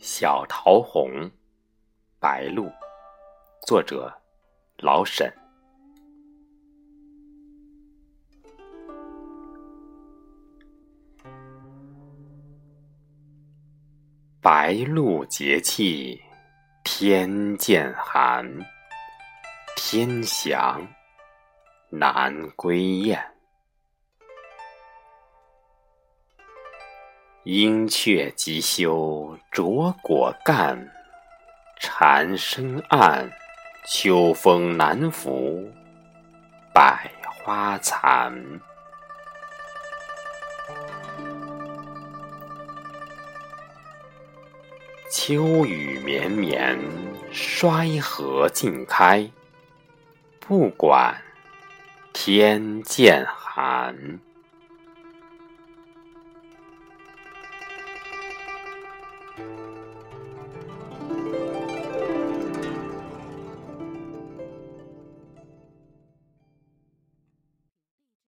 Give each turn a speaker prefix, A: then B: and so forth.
A: 小桃红，白露，作者老沈。白露节气，天渐寒，天祥南归雁。鹰雀即休啄果干，蝉声暗，秋风难拂百花残。秋雨绵绵，衰荷尽开，不管天渐寒。